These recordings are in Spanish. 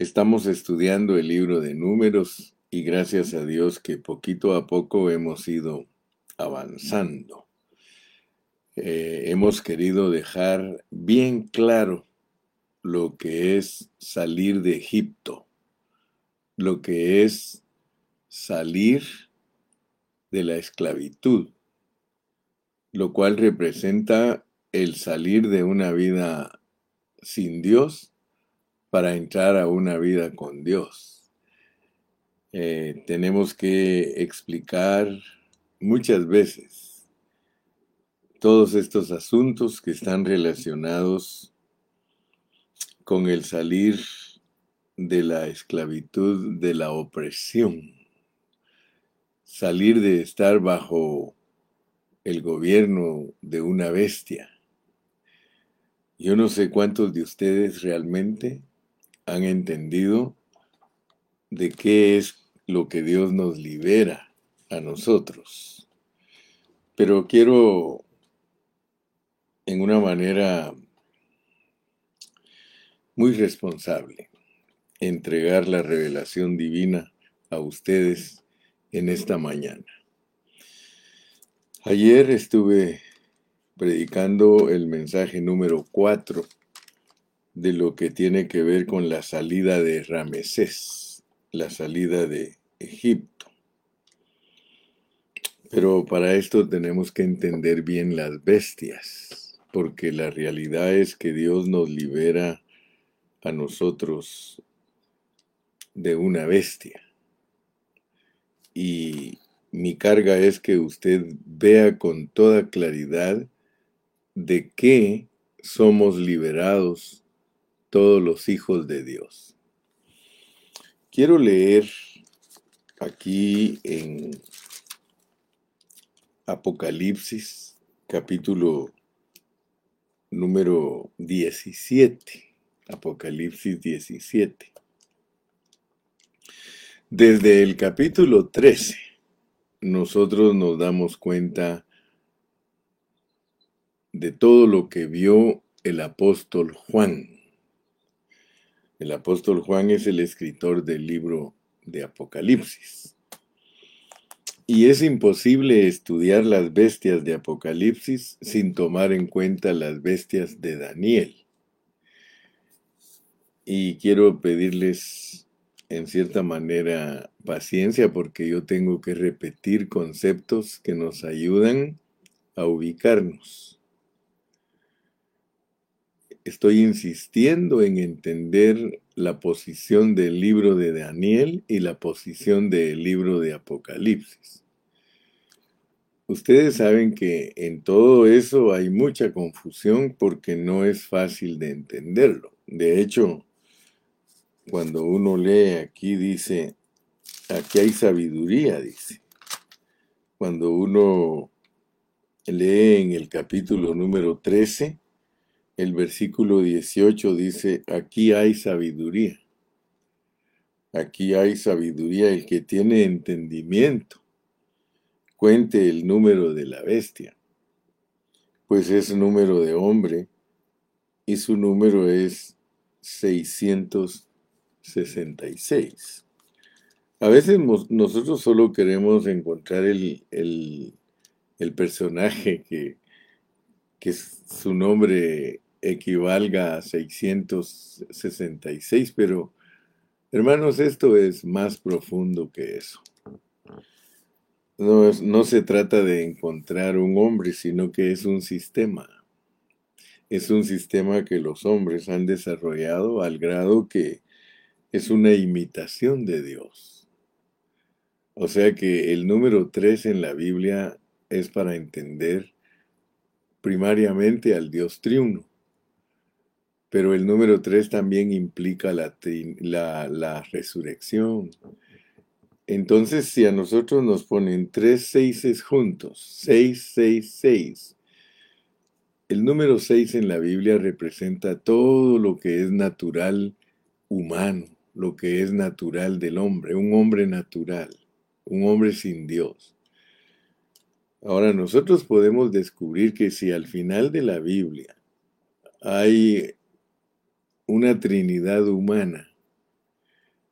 Estamos estudiando el libro de números y gracias a Dios que poquito a poco hemos ido avanzando. Eh, hemos querido dejar bien claro lo que es salir de Egipto, lo que es salir de la esclavitud, lo cual representa el salir de una vida sin Dios para entrar a una vida con Dios. Eh, tenemos que explicar muchas veces todos estos asuntos que están relacionados con el salir de la esclavitud, de la opresión, salir de estar bajo el gobierno de una bestia. Yo no sé cuántos de ustedes realmente han entendido de qué es lo que Dios nos libera a nosotros. Pero quiero, en una manera muy responsable, entregar la revelación divina a ustedes en esta mañana. Ayer estuve predicando el mensaje número 4 de lo que tiene que ver con la salida de Ramesés, la salida de Egipto. Pero para esto tenemos que entender bien las bestias, porque la realidad es que Dios nos libera a nosotros de una bestia. Y mi carga es que usted vea con toda claridad de qué somos liberados todos los hijos de Dios. Quiero leer aquí en Apocalipsis capítulo número 17. Apocalipsis 17. Desde el capítulo 13, nosotros nos damos cuenta de todo lo que vio el apóstol Juan. El apóstol Juan es el escritor del libro de Apocalipsis. Y es imposible estudiar las bestias de Apocalipsis sin tomar en cuenta las bestias de Daniel. Y quiero pedirles en cierta manera paciencia porque yo tengo que repetir conceptos que nos ayudan a ubicarnos estoy insistiendo en entender la posición del libro de Daniel y la posición del libro de Apocalipsis. Ustedes saben que en todo eso hay mucha confusión porque no es fácil de entenderlo. De hecho, cuando uno lee aquí dice, aquí hay sabiduría, dice. Cuando uno lee en el capítulo número 13, el versículo 18 dice, aquí hay sabiduría. Aquí hay sabiduría, el que tiene entendimiento. Cuente el número de la bestia, pues es número de hombre y su número es 666. A veces nosotros solo queremos encontrar el, el, el personaje que, que su nombre equivalga a 666, pero hermanos, esto es más profundo que eso. No, no se trata de encontrar un hombre, sino que es un sistema. Es un sistema que los hombres han desarrollado al grado que es una imitación de Dios. O sea que el número 3 en la Biblia es para entender primariamente al Dios triuno. Pero el número 3 también implica la, la, resurrección. Entonces, si a nosotros nos ponen tres seises juntos, 666, el número 6 en la Biblia representa todo lo que es natural humano, lo que es natural del hombre, un hombre natural, un hombre sin Dios. Ahora nosotros podemos descubrir que si al final de la Biblia hay una Trinidad humana,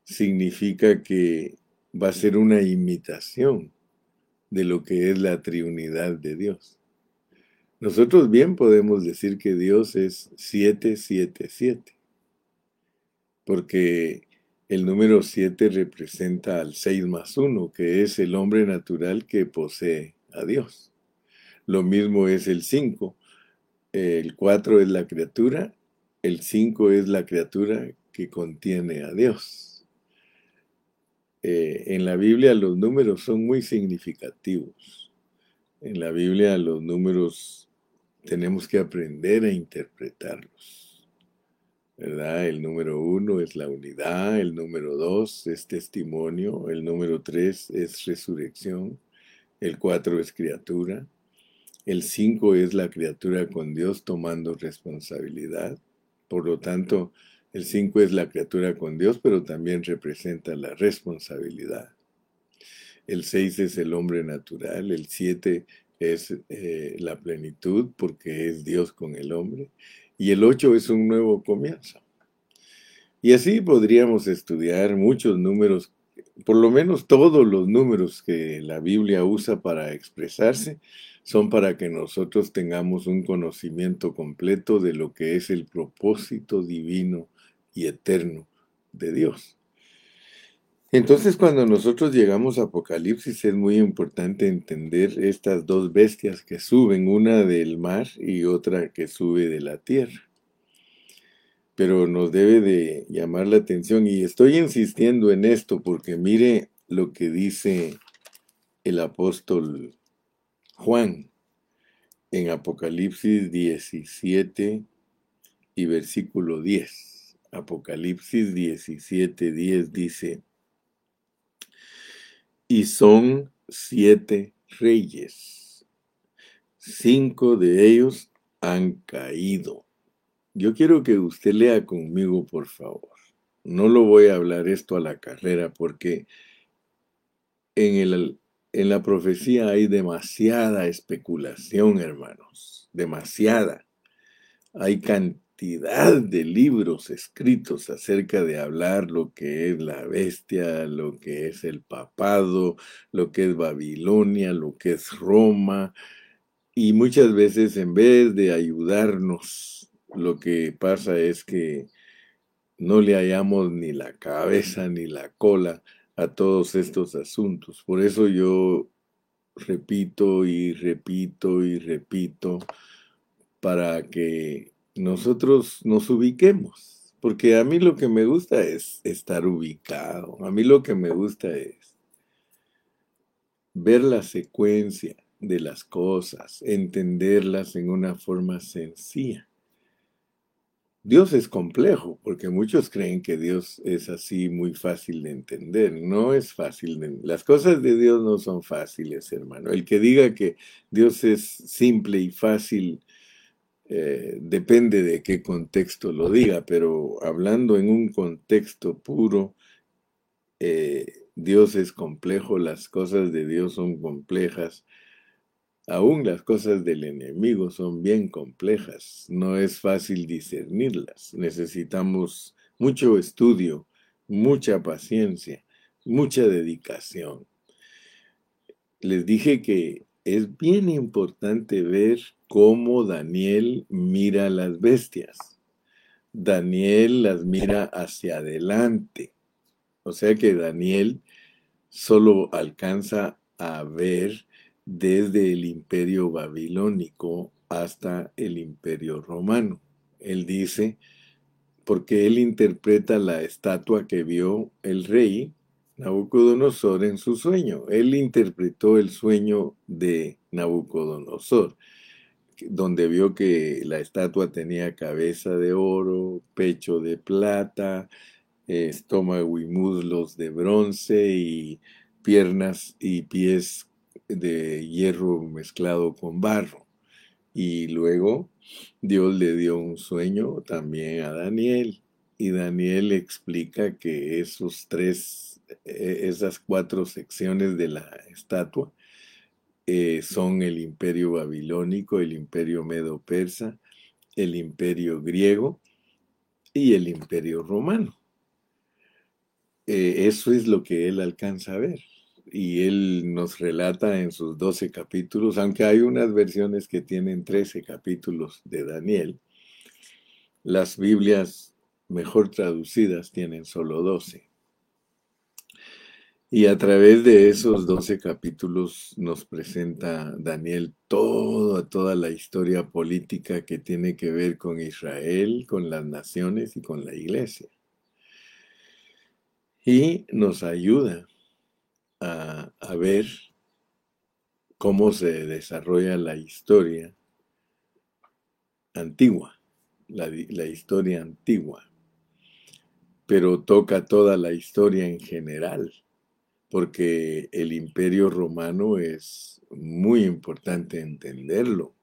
significa que va a ser una imitación de lo que es la triunidad de Dios. Nosotros bien podemos decir que Dios es 777, porque el número 7 representa al 6 más 1, que es el hombre natural que posee a Dios. Lo mismo es el 5. El 4 es la criatura, el 5 es la criatura que contiene a Dios. Eh, en la Biblia los números son muy significativos. En la Biblia los números tenemos que aprender a interpretarlos. ¿Verdad? El número uno es la unidad, el número dos es testimonio, el número tres es resurrección, el cuatro es criatura, el cinco es la criatura con Dios tomando responsabilidad. Por lo tanto, el 5 es la criatura con Dios, pero también representa la responsabilidad. El 6 es el hombre natural, el 7 es eh, la plenitud porque es Dios con el hombre y el 8 es un nuevo comienzo. Y así podríamos estudiar muchos números, por lo menos todos los números que la Biblia usa para expresarse, son para que nosotros tengamos un conocimiento completo de lo que es el propósito divino y eterno de Dios. Entonces cuando nosotros llegamos a Apocalipsis es muy importante entender estas dos bestias que suben, una del mar y otra que sube de la tierra. Pero nos debe de llamar la atención y estoy insistiendo en esto porque mire lo que dice el apóstol Juan, en Apocalipsis 17 y versículo 10. Apocalipsis 17, 10 dice, y son siete reyes, cinco de ellos han caído. Yo quiero que usted lea conmigo, por favor. No lo voy a hablar esto a la carrera porque en el en la profecía hay demasiada especulación, hermanos, demasiada. Hay cantidad de libros escritos acerca de hablar lo que es la bestia, lo que es el papado, lo que es Babilonia, lo que es Roma. Y muchas veces en vez de ayudarnos, lo que pasa es que no le hallamos ni la cabeza ni la cola a todos estos asuntos. Por eso yo repito y repito y repito para que nosotros nos ubiquemos. Porque a mí lo que me gusta es estar ubicado. A mí lo que me gusta es ver la secuencia de las cosas, entenderlas en una forma sencilla. Dios es complejo, porque muchos creen que Dios es así muy fácil de entender. No es fácil. De... Las cosas de Dios no son fáciles, hermano. El que diga que Dios es simple y fácil, eh, depende de qué contexto lo diga, pero hablando en un contexto puro, eh, Dios es complejo, las cosas de Dios son complejas Aún las cosas del enemigo son bien complejas, no es fácil discernirlas. Necesitamos mucho estudio, mucha paciencia, mucha dedicación. Les dije que es bien importante ver cómo Daniel mira las bestias. Daniel las mira hacia adelante. O sea que Daniel solo alcanza a ver desde el imperio babilónico hasta el imperio romano. Él dice, porque él interpreta la estatua que vio el rey Nabucodonosor en su sueño. Él interpretó el sueño de Nabucodonosor, donde vio que la estatua tenía cabeza de oro, pecho de plata, estómago y muslos de bronce y piernas y pies de hierro mezclado con barro. Y luego Dios le dio un sueño también a Daniel. Y Daniel explica que esos tres, e, esas cuatro secciones de la estatua eh, son el imperio babilónico, el imperio medo-persa, el imperio griego y el imperio romano. eh, eso es lo que él alcanza a ver. Y él nos relata en sus 12 capítulos, aunque hay unas versiones que tienen 13 capítulos de Daniel, las Biblias mejor traducidas tienen solo 12. Y a través de esos 12 capítulos nos presenta Daniel toda, toda la historia política que tiene que ver con Israel, con las naciones y con la iglesia. Y nos ayuda a, ver cómo se desarrolla la historia antigua, la historia antigua, pero toca toda la historia en general porque el imperio romano es muy importante entenderlo.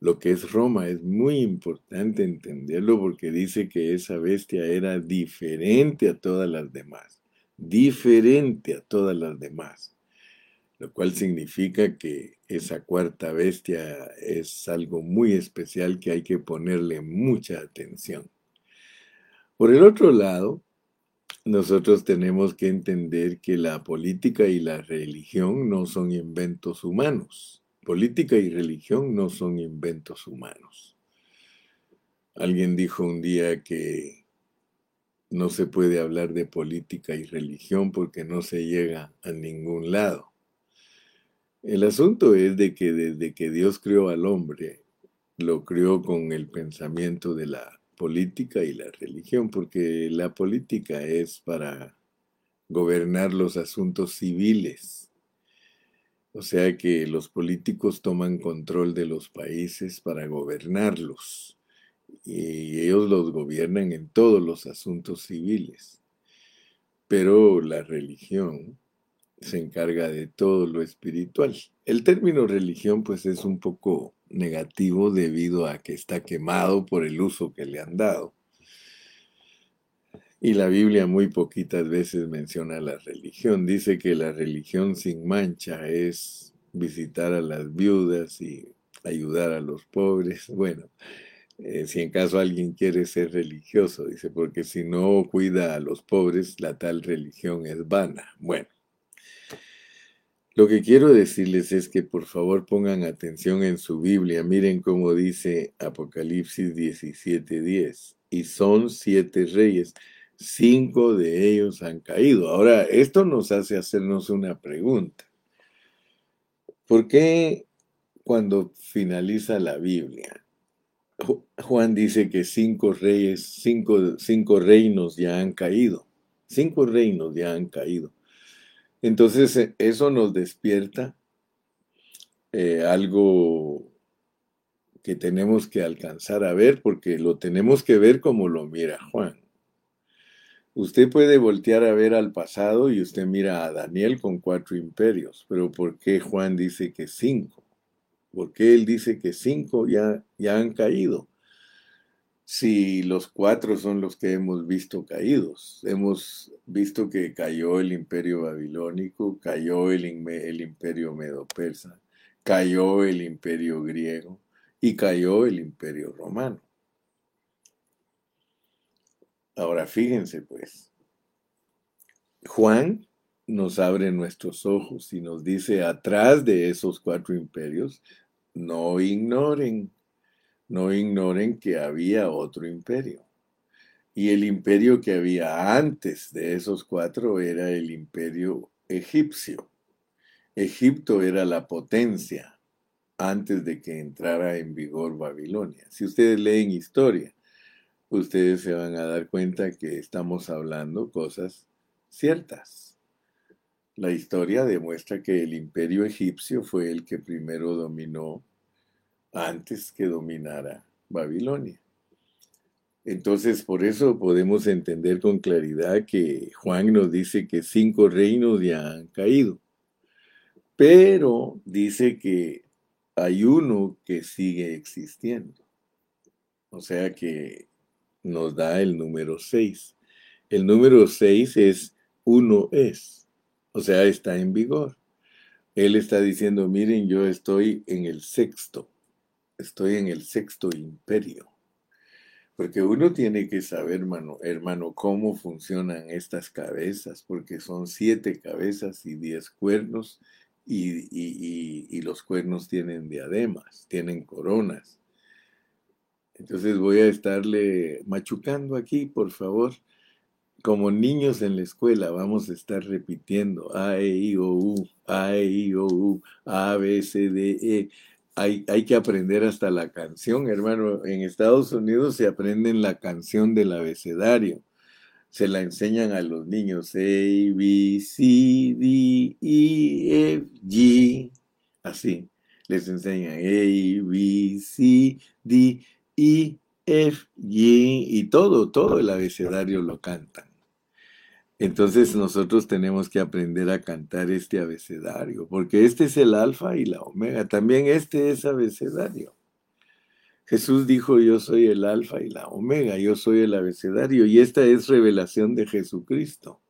Lo que es Roma es muy importante entenderlo porque dice que esa bestia era diferente a todas las demás, diferente a todas las demás, lo cual significa que esa cuarta bestia es algo muy especial que hay que ponerle mucha atención. Por el otro lado, nosotros tenemos que entender que la política y la religión no son inventos humanos. Política y religión no son inventos humanos. Alguien dijo un día que no se puede hablar de política y religión porque no se llega a ningún lado. El asunto es de que desde que Dios creó al hombre, lo creó con el pensamiento de la política y la religión, porque la política es para gobernar los asuntos civiles. O sea que los políticos toman control de los países para gobernarlos y ellos los gobiernan en todos los asuntos civiles. Pero la religión se encarga de todo lo espiritual. El término religión pues es un poco negativo debido a que está quemado por el uso que le han dado. Y la Biblia muy poquitas veces menciona la religión. Dice que la religión sin mancha es visitar a las viudas y ayudar a los pobres. Bueno, eh, si en caso alguien quiere ser religioso, dice, porque si no cuida a los pobres, la tal religión es vana. Bueno, lo que quiero decirles es que por favor pongan atención en su Biblia. Miren cómo dice Apocalipsis 17:10. Y son siete reyes. Cinco de ellos han caído. Ahora, esto nos hace hacernos una pregunta. ¿Por qué cuando finaliza la Biblia, Juan dice que cinco reyes, cinco, cinco reinos ya han caído? Cinco reinos ya han caído. Entonces eh, eso nos despierta eh, algo que tenemos que alcanzar a ver porque lo tenemos que ver como lo mira Juan. Usted puede voltear a ver al pasado y usted mira a Daniel con cuatro imperios, pero ¿por qué Juan dice que cinco? ¿Por qué él dice que cinco ya, ya han caído? si los cuatro son los que hemos visto caídos. Hemos visto que cayó el imperio babilónico, cayó el, el imperio medo-persa, cayó el imperio griego y cayó el imperio romano. Ahora fíjense pues, Juan nos abre nuestros ojos y nos dice, atrás de esos cuatro imperios, no ignoren no ignoren que había otro imperio. Y el imperio que había antes de esos cuatro era el imperio egipcio. Egipto era la potencia antes de que entrara en vigor Babilonia. Si ustedes leen historia, ustedes se van a dar cuenta que estamos hablando cosas ciertas. La historia demuestra que el imperio egipcio fue el que primero dominó antes que dominara Babilonia. Entonces, por eso podemos entender con claridad que Juan nos dice que cinco reinos ya han caído, pero dice que hay uno que sigue existiendo. O sea que nos da el número seis. El número seis es uno es, o sea, está en vigor. Él está diciendo, miren, yo estoy en el sexto estoy en el sexto imperio. Porque uno tiene que saber, hermano, hermano, cómo funcionan estas cabezas, porque son siete cabezas y diez cuernos, y, y, los cuernos tienen diademas, tienen coronas. Entonces voy a estarle machucando aquí, por favor. Como niños en la escuela vamos a estar repitiendo A, E, I, O, U, A, E, I, O, U, A, B, C, D, E hay, que aprender hasta la canción, hermano. En Estados Unidos se aprenden la canción del abecedario. Se la enseñan a los niños. A, B, C, D, E, F, G. Así. Les enseñan A, B, C, D, E, F, G. Y todo, todo el abecedario lo cantan. Entonces nosotros tenemos que aprender a cantar este abecedario, porque este es el alfa y la omega, también este es abecedario. Jesús dijo, yo soy el alfa y la omega, yo soy el abecedario, y esta es revelación de Jesucristo.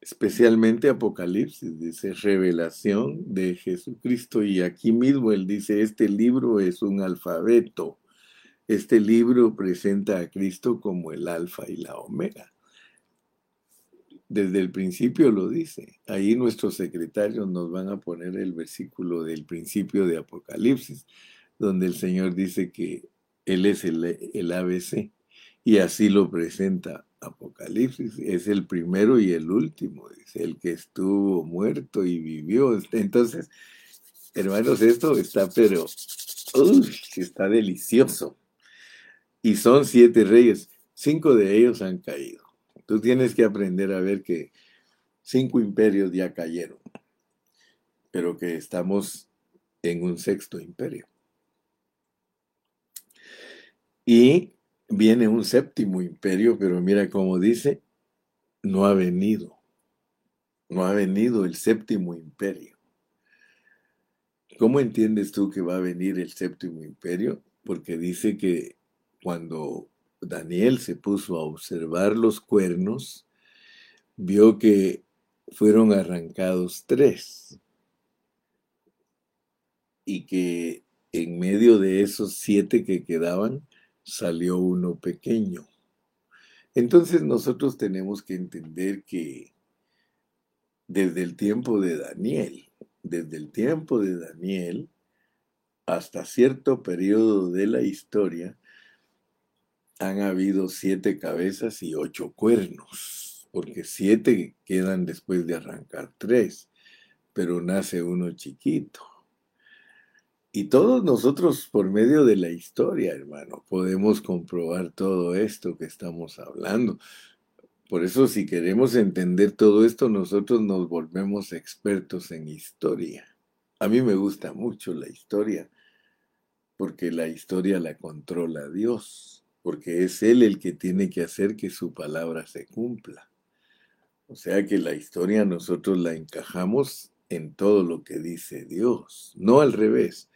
Especialmente Apocalipsis dice revelación de Jesucristo, y aquí mismo él dice, este libro es un alfabeto. Este libro presenta a Cristo como el alfa y la omega. Desde el principio lo dice. Ahí nuestros secretarios nos van a poner el versículo del principio de Apocalipsis, donde el Señor dice que Él es el, ABC. Y así lo presenta Apocalipsis. Es el primero y el último, dice, el que estuvo muerto y vivió. Entonces, hermanos, esto está, pero, está delicioso. Y son siete reyes. Cinco de ellos han caído. Tú tienes que aprender a ver que cinco imperios ya cayeron, pero que estamos en un sexto imperio. Y viene un séptimo imperio, pero mira cómo dice, no ha venido. No ha venido el séptimo imperio. ¿Cómo entiendes tú que va a venir el séptimo imperio? Porque dice que cuando Daniel se puso a observar los cuernos, vio que fueron arrancados tres y que en medio de esos siete que quedaban salió uno pequeño. Entonces nosotros tenemos que entender que desde el tiempo de Daniel, desde el tiempo de Daniel hasta cierto periodo de la historia, han habido siete cabezas y ocho cuernos, porque siete quedan después de arrancar tres, pero nace uno chiquito. Y todos nosotros, por medio de la historia, hermano, podemos comprobar todo esto que estamos hablando. Por eso, si queremos entender todo esto, nosotros nos volvemos expertos en historia. A mí me gusta mucho la historia, porque la historia la controla Dios porque es Él el que tiene que hacer que su palabra se cumpla. O sea que la historia nosotros la encajamos en todo lo que dice Dios, no al revés,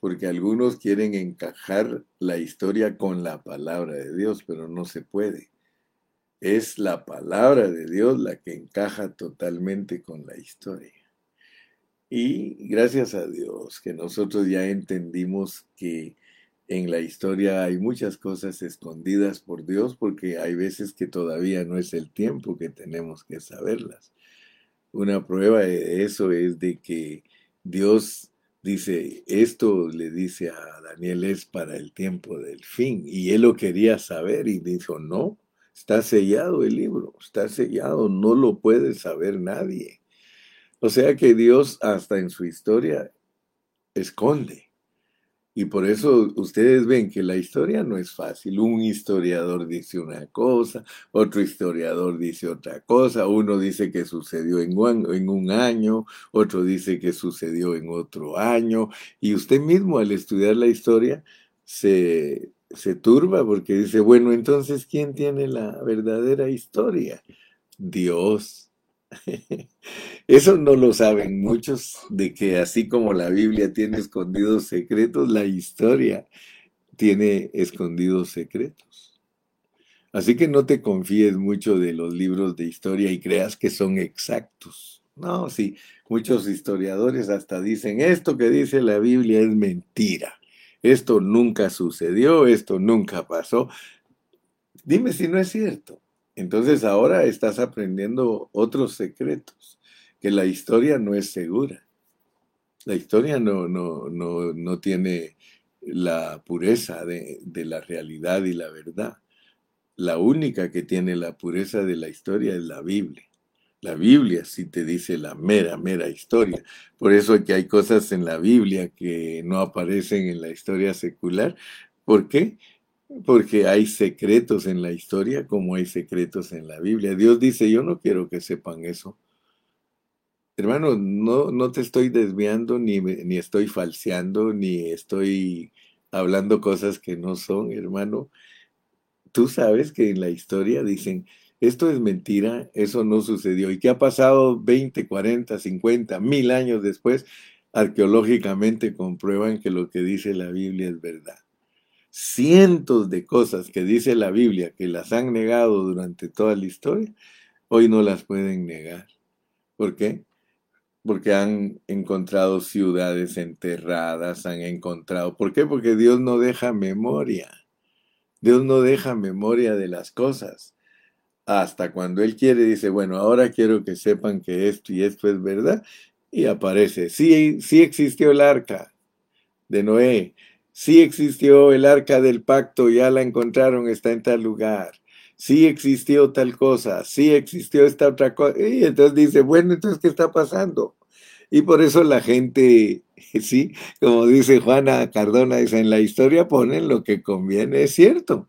porque algunos quieren encajar la historia con la palabra de Dios, pero no se puede. Es la palabra de Dios la que encaja totalmente con la historia. Y gracias a Dios que nosotros ya entendimos que en la historia hay muchas cosas escondidas por Dios porque hay veces que todavía no es el tiempo que tenemos que saberlas. Una prueba de eso es de que Dios dice, esto le dice a Daniel es para el tiempo del fin. Y él lo quería saber y dijo, no, está sellado el libro, está sellado, no lo puede saber nadie. O sea que Dios hasta en su historia esconde. Y por eso ustedes ven que la historia no es fácil. Un historiador dice una cosa, otro historiador dice otra cosa, uno dice que sucedió en un, año, otro dice que sucedió en otro año, y usted mismo al estudiar la historia se, se turba porque dice, bueno, entonces, ¿quién tiene la verdadera historia? Dios. Eso no lo saben muchos, de que así como la Biblia tiene escondidos secretos, la historia tiene escondidos secretos. Así que no te confíes mucho de los libros de historia y creas que son exactos. No, sí, muchos historiadores hasta dicen, esto que dice la Biblia es mentira. Esto nunca sucedió, esto nunca pasó. Dime si no es cierto. Entonces ahora estás aprendiendo otros secretos, que la historia no es segura. La historia no, no, no, no tiene la pureza de, de la realidad y la verdad. La única que tiene la pureza de la historia es la Biblia. La Biblia sí te dice la mera, mera historia. Por eso hay cosas en la Biblia que no aparecen en la historia secular. ¿Por qué? Porque hay secretos en la historia como hay secretos en la Biblia. Dios dice, yo no quiero que sepan eso. Hermano, no, no te estoy desviando, ni, ni estoy falseando, ni estoy hablando cosas que no son, hermano. Tú sabes que en la historia dicen, esto es mentira, eso no sucedió. ¿Y qué ha pasado 20, 40, 50, mil años después? Arqueológicamente comprueban que lo que dice la Biblia es verdad. Cientos de cosas que dice la Biblia que las han negado durante toda la historia, hoy no las pueden negar. ¿Por qué? Porque han encontrado ciudades enterradas, han encontrado... ¿Por qué? Porque Dios no deja memoria. Dios no deja memoria de las cosas hasta cuando él quiere, dice, bueno, ahora quiero que sepan que esto y esto es verdad, y aparece, sí, sí existió el arca de Noé, sí existió el arca del pacto, ya la encontraron, está en tal lugar, sí existió tal cosa, sí existió esta otra cosa, y entonces dice, bueno, entonces, ¿qué está pasando? Y por eso la gente, sí, como dice Juana Cardona, dice, en la historia ponen lo que conviene, es cierto.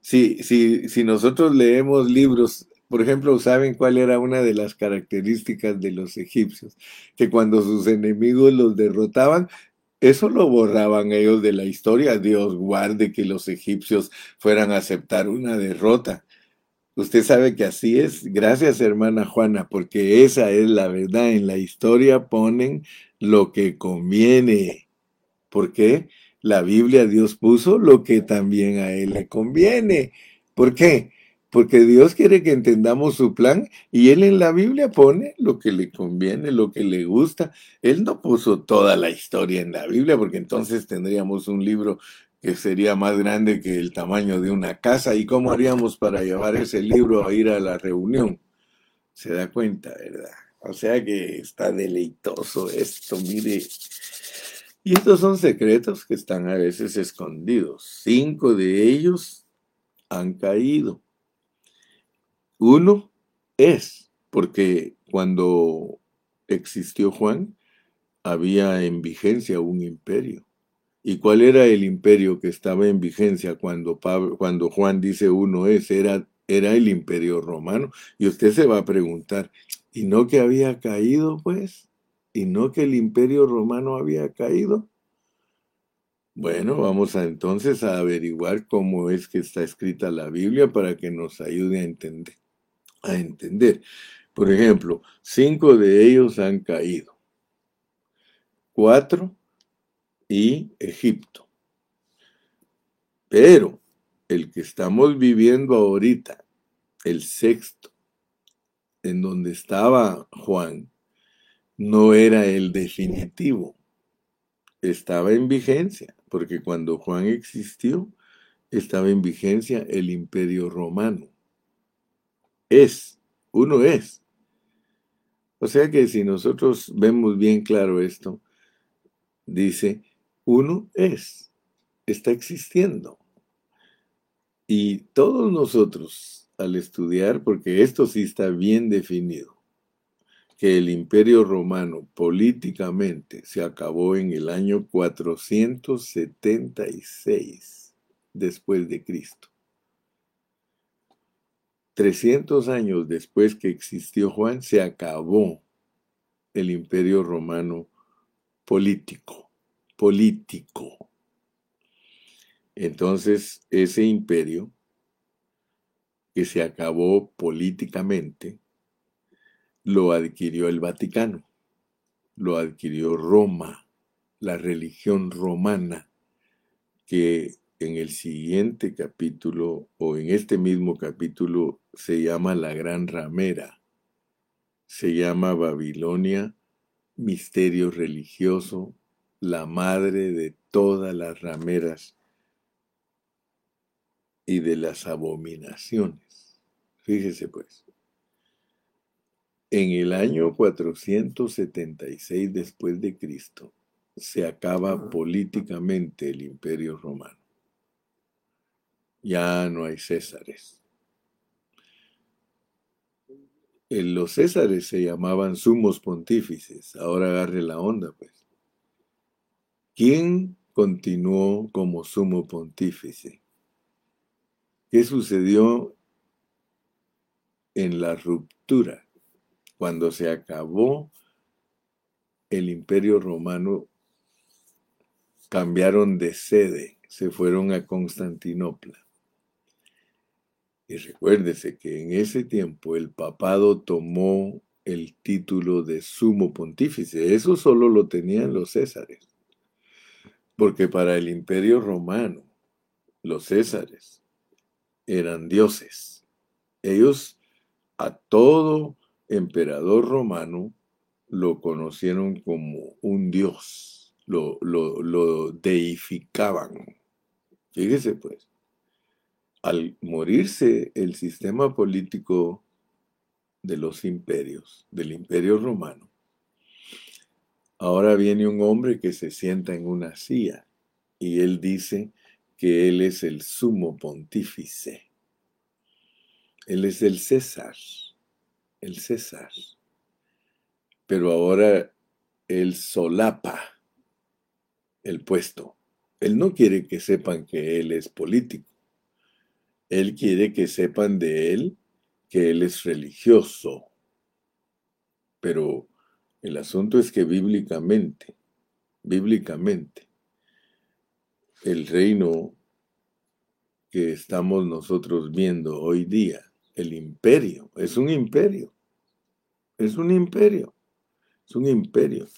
Si, si, si nosotros leemos libros, por ejemplo, ¿saben cuál era una de las características de los egipcios? Que cuando sus enemigos los derrotaban, eso lo borraban ellos de la historia. Dios guarde que los egipcios fueran a aceptar una derrota. Usted sabe que así es. Gracias, hermana Juana, porque esa es la verdad. En la historia ponen lo que conviene. ¿Por qué? la Biblia Dios puso lo que también a Él le conviene. ¿Por qué? Porque Dios quiere que entendamos su plan y Él en la Biblia pone lo que le conviene, lo que le gusta. Él no puso toda la historia en la Biblia porque entonces tendríamos un libro que sería más grande que el tamaño de una casa. ¿Y cómo haríamos para llevar ese libro a ir a la reunión? Se da cuenta, ¿verdad? O sea que está deleitoso esto, mire. Y estos son secretos que están a veces escondidos. Cinco de ellos han caído. Uno es, porque cuando existió Juan, había en vigencia un imperio. ¿Y cuál era el imperio que estaba en vigencia cuando, cuando Juan dice uno es? Era, era el imperio romano. Y usted se va a preguntar, ¿y no que había caído pues? y no que el imperio romano había caído? Bueno, vamos entonces a averiguar cómo es que está escrita la Biblia para que nos ayude a entender. A entender. Por ejemplo, cinco de ellos han caído. Cuatro y Egipto. Pero el que estamos viviendo ahorita, el sexto, en donde estaba Juan, no era el definitivo, estaba en vigencia, porque cuando Juan existió, estaba en vigencia el imperio romano. Es, uno es. O sea que si nosotros vemos bien claro esto, dice, uno es, está existiendo. Y todos nosotros, al estudiar, porque esto sí está bien definido, que el imperio romano políticamente se acabó en el año 476 después de Cristo. 300 años después que existió Juan, se acabó el imperio romano político, político. Entonces, ese imperio que se acabó políticamente, lo adquirió el Vaticano, lo adquirió Roma, la religión romana, que en el siguiente capítulo o en este mismo capítulo se llama la Gran Ramera, se llama Babilonia, misterio religioso, la madre de todas las rameras y de las abominaciones. Fíjese pues. En el año 476 después de Cristo se acaba políticamente el imperio romano. Ya no hay césares. En los césares se llamaban sumos pontífices. Ahora agarre la onda, pues. ¿Quién continuó como sumo pontífice? ¿Qué sucedió en la ruptura? Cuando se acabó el imperio romano, cambiaron de sede, se fueron a Constantinopla. Y recuérdese que en ese tiempo el papado tomó el título de sumo pontífice. Eso solo lo tenían los césares. Porque para el imperio romano, los césares eran dioses. Ellos a todo emperador romano lo conocieron como un dios, lo, lo, lo deificaban. Fíjese pues al morirse el sistema político de los imperios, del imperio romano, ahora viene un hombre que se sienta en una silla y él dice que él es el sumo pontífice. Él es el César, el César. Pero ahora él solapa el puesto. Él no quiere que sepan que él es político. Él quiere que sepan de Él que Él es religioso. Pero el asunto es que bíblicamente, bíblicamente, el reino que estamos nosotros viendo hoy día, el imperio, es un imperio, es un imperio, es un imperio.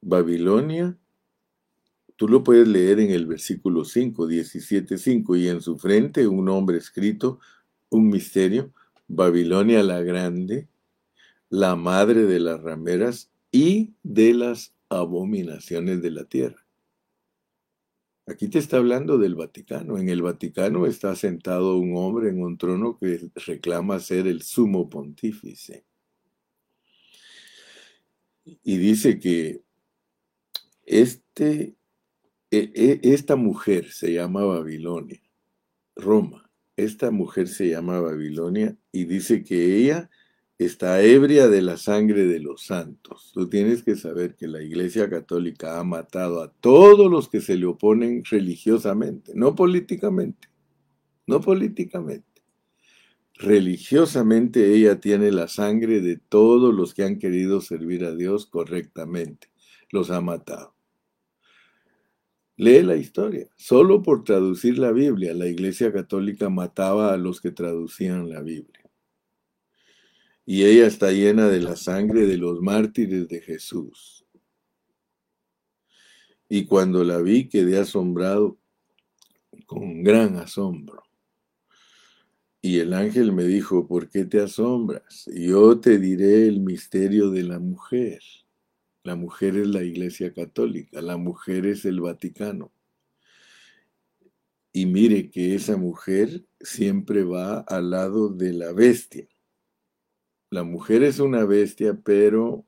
Babilonia Tú lo puedes leer en el versículo 5, 17, 5, y en su frente un nombre escrito, un misterio, Babilonia la Grande, la madre de las rameras y de las abominaciones de la tierra. Aquí te está hablando del Vaticano. En el Vaticano está sentado un hombre en un trono que reclama ser el sumo pontífice. Y dice que este esta mujer se llama Babilonia, Roma. Esta mujer se llama Babilonia y dice que ella está ebria de la sangre de los santos. Tú tienes que saber que la Iglesia Católica ha matado a todos los que se le oponen religiosamente, no políticamente, no políticamente. Religiosamente ella tiene la sangre de todos los que han querido servir a Dios correctamente. Los ha matado. Lee la historia. Solo por traducir la Biblia, la Iglesia Católica mataba a los que traducían la Biblia. Y ella está llena de la sangre de los mártires de Jesús. Y cuando la vi quedé asombrado con gran asombro. Y el ángel me dijo, ¿por qué te asombras? Yo te diré el misterio de la mujer la mujer es la Iglesia Católica, la mujer es el Vaticano. Y mire que esa mujer siempre va al lado de la bestia. La mujer es una bestia, pero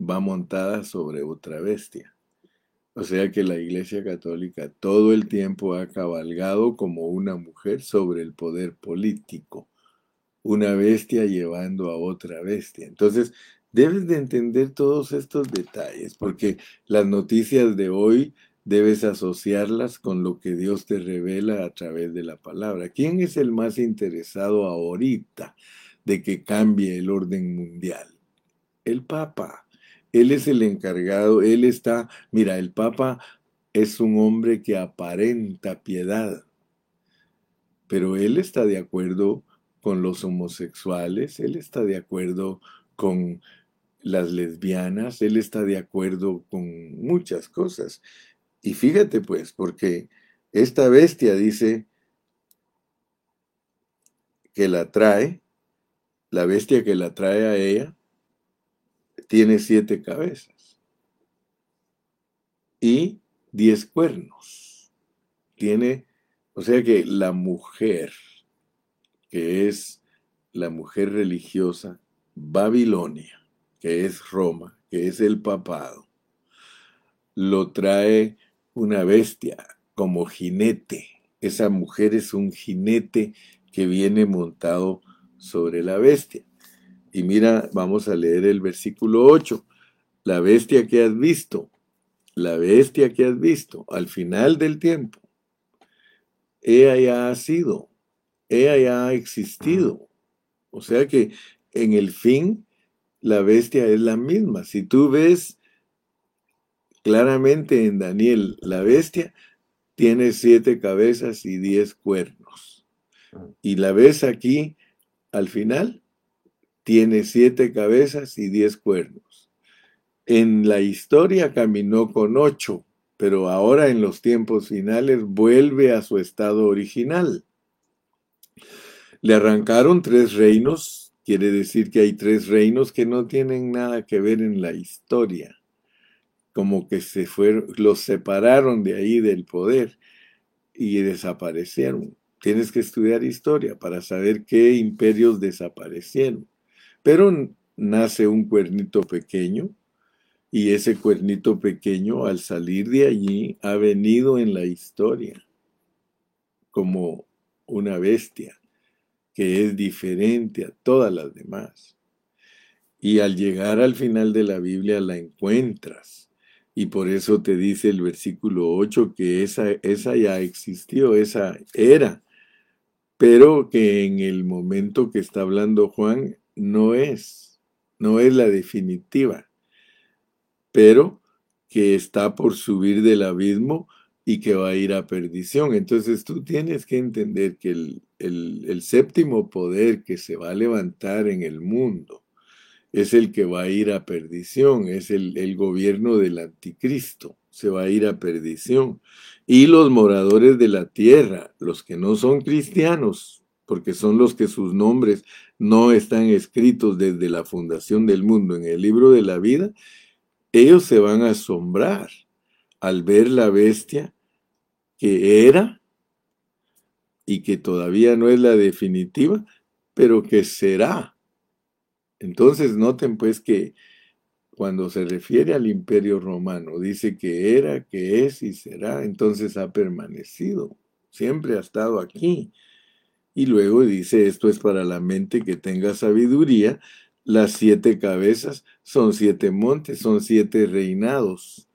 va montada sobre otra bestia. O sea que la Iglesia Católica todo el tiempo ha cabalgado como una mujer sobre el poder político, una bestia llevando a otra bestia. Entonces, Debes de entender todos estos detalles, porque las noticias de hoy debes asociarlas con lo que Dios te revela a través de la palabra. ¿Quién es el más interesado ahorita de que cambie el orden mundial? El Papa. Él es el encargado, él está, mira, el Papa es un hombre que aparenta piedad, pero él está de acuerdo con los homosexuales, él está de acuerdo con las lesbianas, él está de acuerdo con muchas cosas. Y fíjate pues, porque esta bestia dice que la trae, la bestia que la trae a ella, tiene siete cabezas y diez cuernos. Tiene, O sea que la mujer, que es la mujer religiosa, Babilonia, que es Roma, que es el papado, lo trae una bestia como jinete. Esa mujer es un jinete que viene montado sobre la bestia. Y mira, vamos a leer el versículo 8. La bestia que has visto, la bestia que has visto al final del tiempo, ella ya ha sido, ella ya ha existido. O sea que en el fin, la bestia es la misma. Si tú ves claramente en Daniel, la bestia tiene siete cabezas y diez cuernos. Y la ves aquí, al final, tiene siete cabezas y diez cuernos. En la historia caminó con ocho, pero ahora en los tiempos finales vuelve a su estado original. Le arrancaron tres reinos, quiere decir que hay tres reinos que no tienen nada que ver en la historia, como que se fueron, los separaron de ahí del poder y desaparecieron. Tienes que estudiar historia para saber qué imperios desaparecieron. Pero nace un cuernito pequeño y ese cuernito pequeño al salir de allí ha venido en la historia como una bestia que es diferente a todas las demás. Y al llegar al final de la Biblia la encuentras. Y por eso te dice el versículo 8 que esa, esa ya existió, esa era. Pero que en el momento que está hablando Juan no es, no es la definitiva pero que está por subir del abismo y que va a ir a perdición. Entonces tú tienes que entender que el, séptimo poder que se va a levantar en el mundo es el que va a ir a perdición, es el, el gobierno del anticristo, se va a ir a perdición. Y los moradores de la tierra, los que no son cristianos, porque son los que sus nombres no están escritos desde la fundación del mundo en el libro de la vida, ellos se van a asombrar al ver la bestia que era y que todavía no es la definitiva, pero que será. Entonces noten pues que cuando se refiere al imperio romano, dice que era, que es y será, entonces ha permanecido, siempre ha estado aquí. Y luego dice, esto es para la mente que tenga sabiduría, las siete cabezas son siete montes, son siete reinados,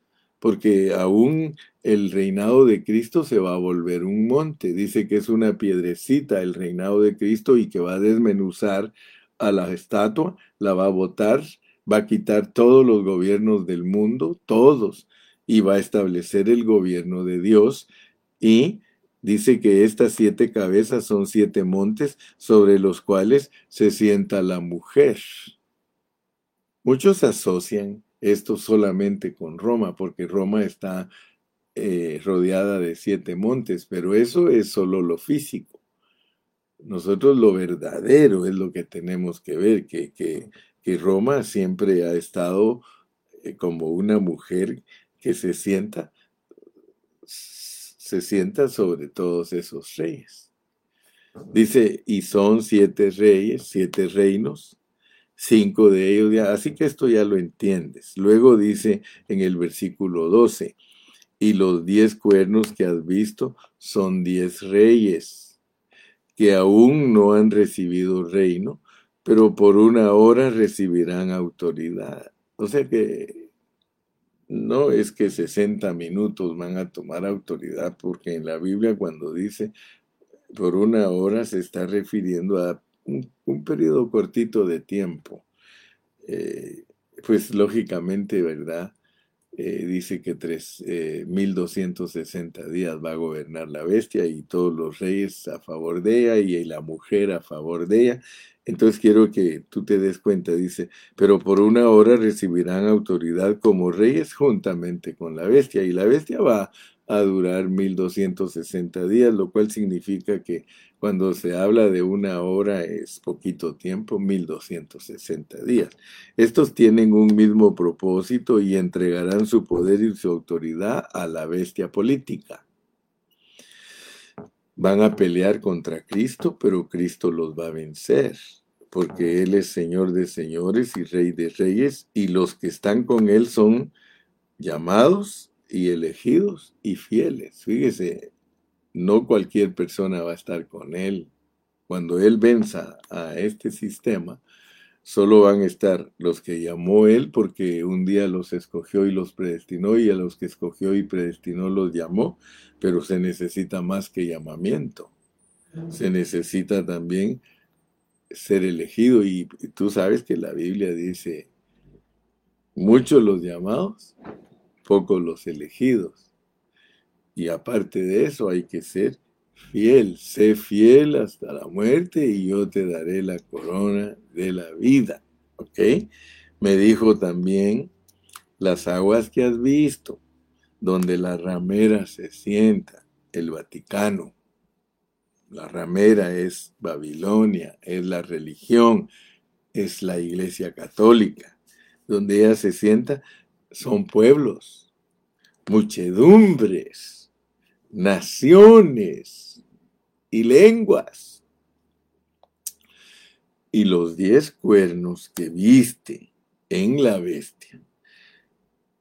porque aún el reinado de Cristo se va a volver un monte. Dice que es una piedrecita el reinado de Cristo y que va a desmenuzar a la estatua, la va a botar, va a quitar todos los gobiernos del mundo, todos, y va a establecer el gobierno de Dios y Dice que estas siete cabezas son siete montes sobre los cuales se sienta la mujer. Muchos asocian esto solamente con Roma, porque Roma está eh, rodeada de siete montes, pero eso es solo lo físico. Nosotros lo verdadero es lo que tenemos que ver, que, que, que Roma siempre ha estado eh, como una mujer que se sienta se sienta sobre todos esos reyes. Dice, y son siete reyes, siete reinos, cinco de ellos ya, así que esto ya lo entiendes. Luego dice en el versículo 12, y los diez cuernos que has visto son diez reyes, que aún no han recibido reino, pero por una hora recibirán autoridad. O sea que no es que 60 minutos van a tomar autoridad, porque en la Biblia cuando dice por una hora se está refiriendo a un, periodo cortito de tiempo. Eh, pues lógicamente, ¿verdad? Eh, dice que tres, eh, 1260 días va a gobernar la bestia y todos los reyes a favor de ella y la mujer a favor de ella. Entonces quiero que tú te des cuenta, dice, pero por una hora recibirán autoridad como reyes juntamente con la bestia y la bestia va a durar 1260 días, lo cual significa que cuando se habla de una hora es poquito tiempo, 1260 días. Estos tienen un mismo propósito y entregarán su poder y su autoridad a la bestia política. van a pelear contra Cristo, pero Cristo los va a vencer, porque Él es Señor de señores y Rey de reyes, y los que están con Él son llamados y elegidos y fieles. Fíjese, no cualquier persona va a estar con Él. Cuando Él venza a este sistema, solo van a estar los que llamó Él porque un día los escogió y los predestinó y a los que escogió y predestinó los llamó, pero se necesita más que llamamiento. Se necesita también ser elegido y tú sabes que la Biblia dice, muchos los llamados, pocos los elegidos. Y aparte de eso hay que ser fiel, sé fiel hasta la muerte y yo te daré la corona de la vida. ¿Ok? Me dijo también las aguas que has visto, donde la ramera se sienta, el Vaticano. La ramera es Babilonia, es la religión, es la iglesia católica. Donde ella se sienta son pueblos, muchedumbres, naciones y lenguas. Y los diez cuernos que viste en la bestia,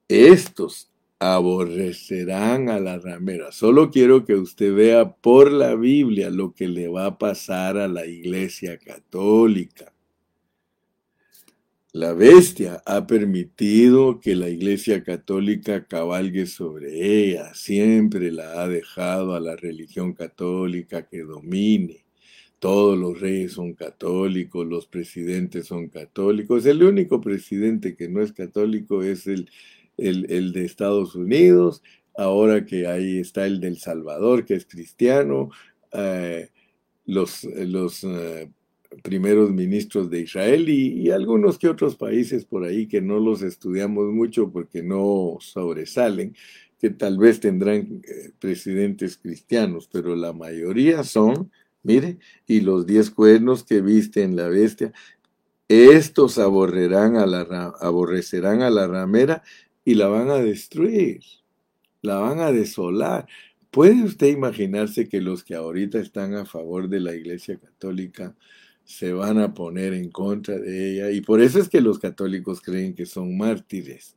estos aborrecerán a la ramera. Solo quiero que usted vea por la Biblia lo que le va a pasar a la iglesia católica. La bestia ha permitido que la Iglesia Católica cabalgue sobre ella, siempre la ha dejado a la religión católica que domine. Todos los reyes son católicos, los presidentes son católicos. El único presidente que no es católico es el, el, de Estados Unidos, ahora que ahí está el del Salvador, que es cristiano. Eh, los, los eh, primeros ministros de Israel y, algunos que otros países por ahí que no los estudiamos mucho porque no sobresalen, que tal vez tendrán eh, presidentes cristianos, pero la mayoría son, mire, y los diez cuernos que viste en la bestia, estos aborrerán a la, aborrecerán a la ramera y la van a destruir, la van a desolar. ¿Puede usted imaginarse que los que ahorita están a favor de la Iglesia Católica se van a poner en contra de ella. Y por eso es que los católicos creen que son mártires.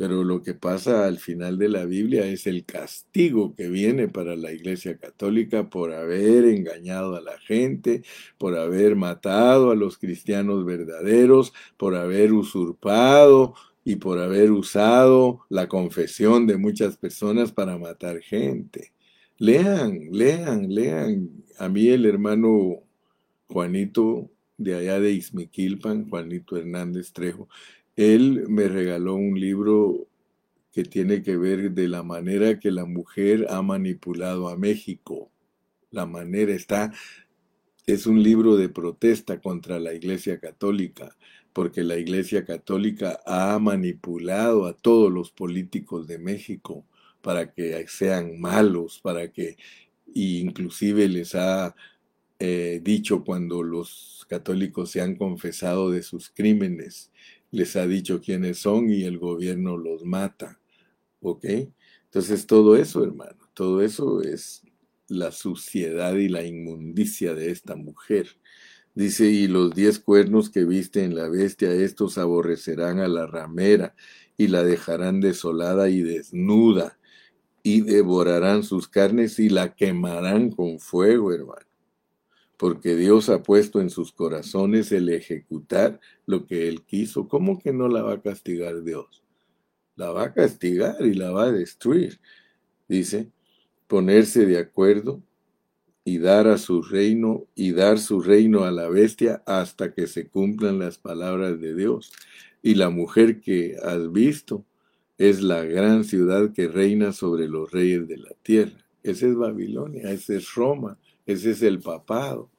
Pero lo que pasa al final de la Biblia es el castigo que viene para la Iglesia Católica por haber engañado a la gente, por haber matado a los cristianos verdaderos, por haber usurpado y por haber usado la confesión de muchas personas para matar gente. Lean, lean, lean. A mí el hermano Juanito de allá de Izmiquilpan, Juanito Hernández Trejo, él me regaló un libro que tiene que ver de la manera que la mujer ha manipulado a México. La manera está, es un libro de protesta contra la Iglesia Católica, porque la Iglesia Católica ha manipulado a todos los políticos de México para que sean malos, para que inclusive les ha eh, dicho cuando los católicos se han confesado de sus crímenes, les ha dicho quiénes son y el gobierno los mata. ¿Ok? Entonces todo eso, hermano, todo eso es la suciedad y la inmundicia de esta mujer. Dice, y los diez cuernos que viste en la bestia, estos aborrecerán a la ramera y la dejarán desolada y desnuda, y devorarán sus carnes y la quemarán con fuego, hermano porque Dios ha puesto en sus corazones el ejecutar lo que Él quiso. ¿Cómo que no la va a castigar Dios? La va a castigar y la va a destruir. Dice, ponerse de acuerdo y dar a su reino y dar su reino a la bestia hasta que se cumplan las palabras de Dios. Y la mujer que has visto es la gran ciudad que reina sobre los reyes de la tierra. Esa es Babilonia, esa es Roma, ese es el papado.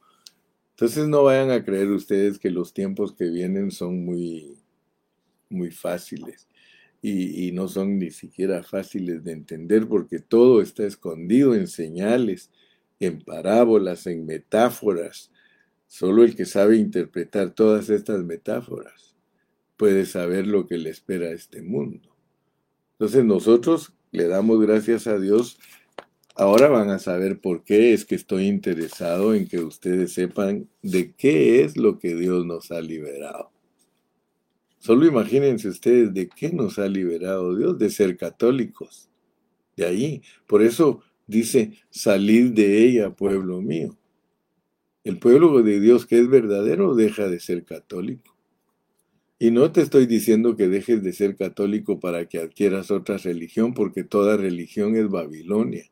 Entonces no vayan a creer ustedes que los tiempos que vienen son muy, muy fáciles. Y, y, no son ni siquiera fáciles de entender porque todo está escondido en señales, en parábolas, en metáforas. Solo el que sabe interpretar todas estas metáforas puede saber lo que le espera a este mundo. Entonces nosotros le damos gracias a Dios Ahora van a saber por qué es que estoy interesado en que ustedes sepan de qué es lo que Dios nos ha liberado. Solo imagínense ustedes de qué nos ha liberado Dios, de ser católicos. De ahí. Por eso dice, salid de ella, pueblo mío. El pueblo de Dios que es verdadero deja de ser católico. Y no te estoy diciendo que dejes de ser católico para que adquieras otra religión, porque toda religión es Babilonia.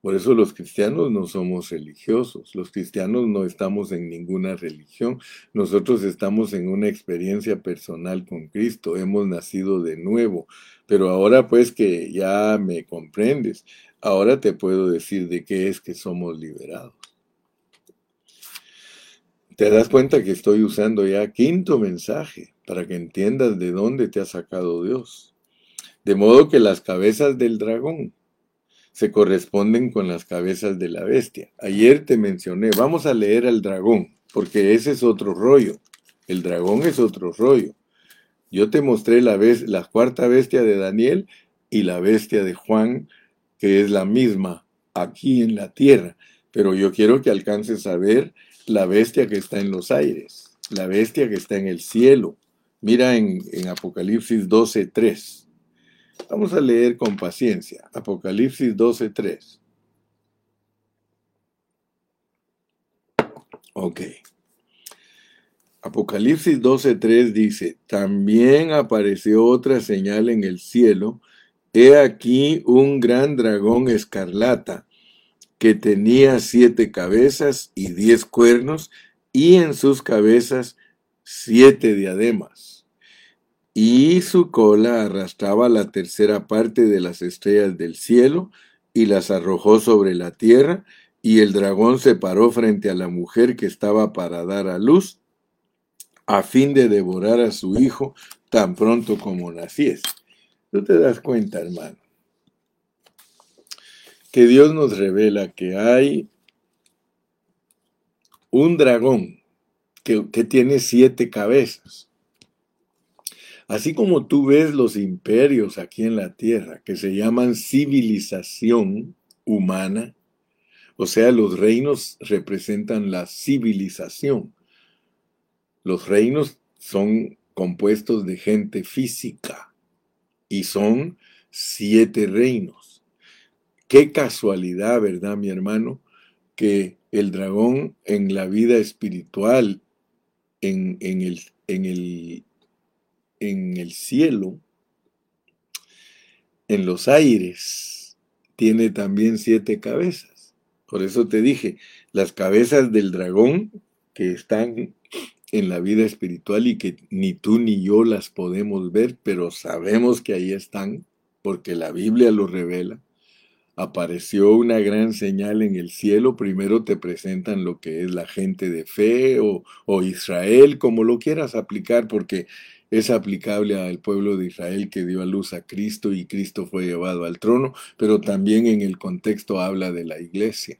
Por eso los cristianos no somos religiosos, los cristianos no estamos en ninguna religión, nosotros estamos en una experiencia personal con Cristo, hemos nacido de nuevo, pero ahora pues que ya me comprendes, ahora te puedo decir de qué es que somos liberados. Te das cuenta que estoy usando ya quinto mensaje para que entiendas de dónde te ha sacado Dios. De modo que las cabezas del dragón se corresponden con las cabezas de la bestia. Ayer te mencioné, vamos a leer al dragón, porque ese es otro rollo. El dragón es otro rollo. Yo te mostré la, la cuarta bestia de Daniel y la bestia de Juan, que es la misma aquí en la tierra. Pero yo quiero que alcances a ver la bestia que está en los aires, la bestia que está en el cielo. Mira en, en Apocalipsis 12.3. Vamos a leer con paciencia. Apocalipsis 12.3. Ok. Apocalipsis 12.3 dice, también apareció otra señal en el cielo. He aquí un gran dragón escarlata que tenía siete cabezas y diez cuernos y en sus cabezas siete diademas y su cola arrastraba la tercera parte de las estrellas del cielo y las arrojó sobre la tierra, y el dragón se paró frente a la mujer que estaba para dar a luz, a fin de devorar a su hijo tan pronto como naciese. Tú te das cuenta, hermano, que Dios nos revela que hay un dragón que, que tiene siete cabezas Así como tú ves los imperios aquí en la tierra, que se llaman civilización humana, o sea, los reinos representan la civilización. Los reinos son compuestos de gente física y son siete reinos. Qué casualidad, ¿verdad, mi hermano? Que el dragón en la vida espiritual, en, en, el, en el en el cielo, en los aires, tiene también siete cabezas. Por eso te dije, las cabezas del dragón que están en la vida espiritual y que ni tú ni yo las podemos ver, pero sabemos que ahí están, porque la Biblia lo revela. Apareció una gran señal en el cielo, primero te presentan lo que es la gente de fe o, Israel, como lo quieras aplicar, porque es aplicable al pueblo de Israel que dio a luz a Cristo y Cristo fue llevado al trono, pero también en el contexto habla de la iglesia.